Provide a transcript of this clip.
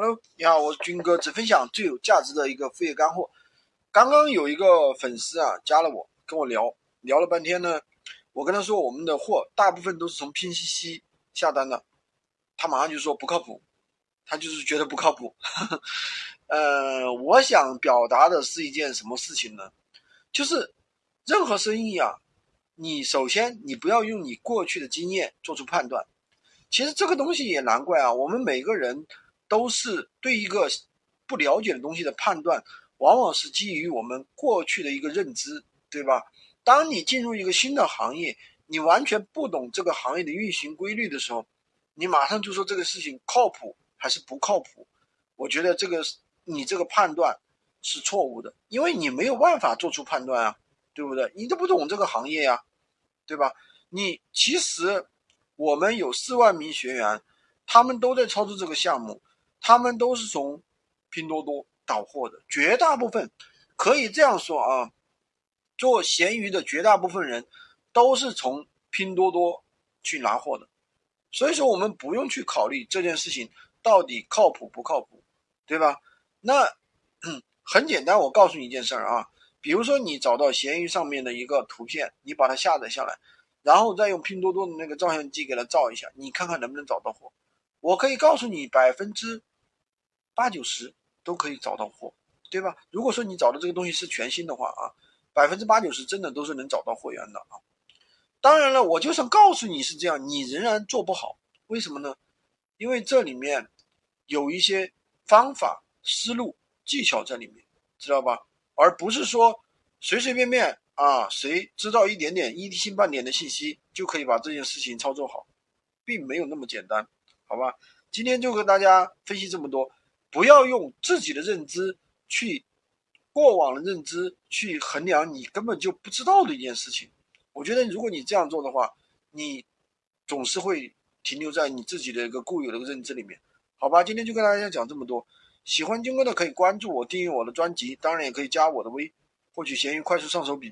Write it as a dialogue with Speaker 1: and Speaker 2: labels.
Speaker 1: Hello，你好，我是军哥，只分享最有价值的一个副业干货。刚刚有一个粉丝啊加了我，跟我聊聊了半天呢。我跟他说我们的货大部分都是从拼夕夕下单的，他马上就说不靠谱，他就是觉得不靠谱。呃，我想表达的是一件什么事情呢？就是任何生意啊，你首先你不要用你过去的经验做出判断。其实这个东西也难怪啊，我们每个人。都是对一个不了解的东西的判断，往往是基于我们过去的一个认知，对吧？当你进入一个新的行业，你完全不懂这个行业的运行规律的时候，你马上就说这个事情靠谱还是不靠谱？我觉得这个你这个判断是错误的，因为你没有办法做出判断啊，对不对？你都不懂这个行业呀，对吧？你其实我们有四万名学员，他们都在操作这个项目。他们都是从拼多多倒货的，绝大部分可以这样说啊，做闲鱼的绝大部分人都是从拼多多去拿货的，所以说我们不用去考虑这件事情到底靠谱不靠谱，对吧？那 很简单，我告诉你一件事儿啊，比如说你找到闲鱼上面的一个图片，你把它下载下来，然后再用拼多多的那个照相机给它照一下，你看看能不能找到货。我可以告诉你百分之。八九十都可以找到货，对吧？如果说你找的这个东西是全新的话啊，百分之八九十真的都是能找到货源的啊。当然了，我就算告诉你是这样，你仍然做不好，为什么呢？因为这里面有一些方法、思路、技巧在里面，知道吧？而不是说随随便便啊，谁知道一点点一星半点的信息就可以把这件事情操作好，并没有那么简单，好吧？今天就和大家分析这么多。不要用自己的认知去过往的认知去衡量你根本就不知道的一件事情。我觉得如果你这样做的话，你总是会停留在你自己的一个固有的认知里面，好吧？今天就跟大家讲这么多。喜欢军哥的可以关注我，订阅我的专辑，当然也可以加我的微，获取闲鱼快速上手笔。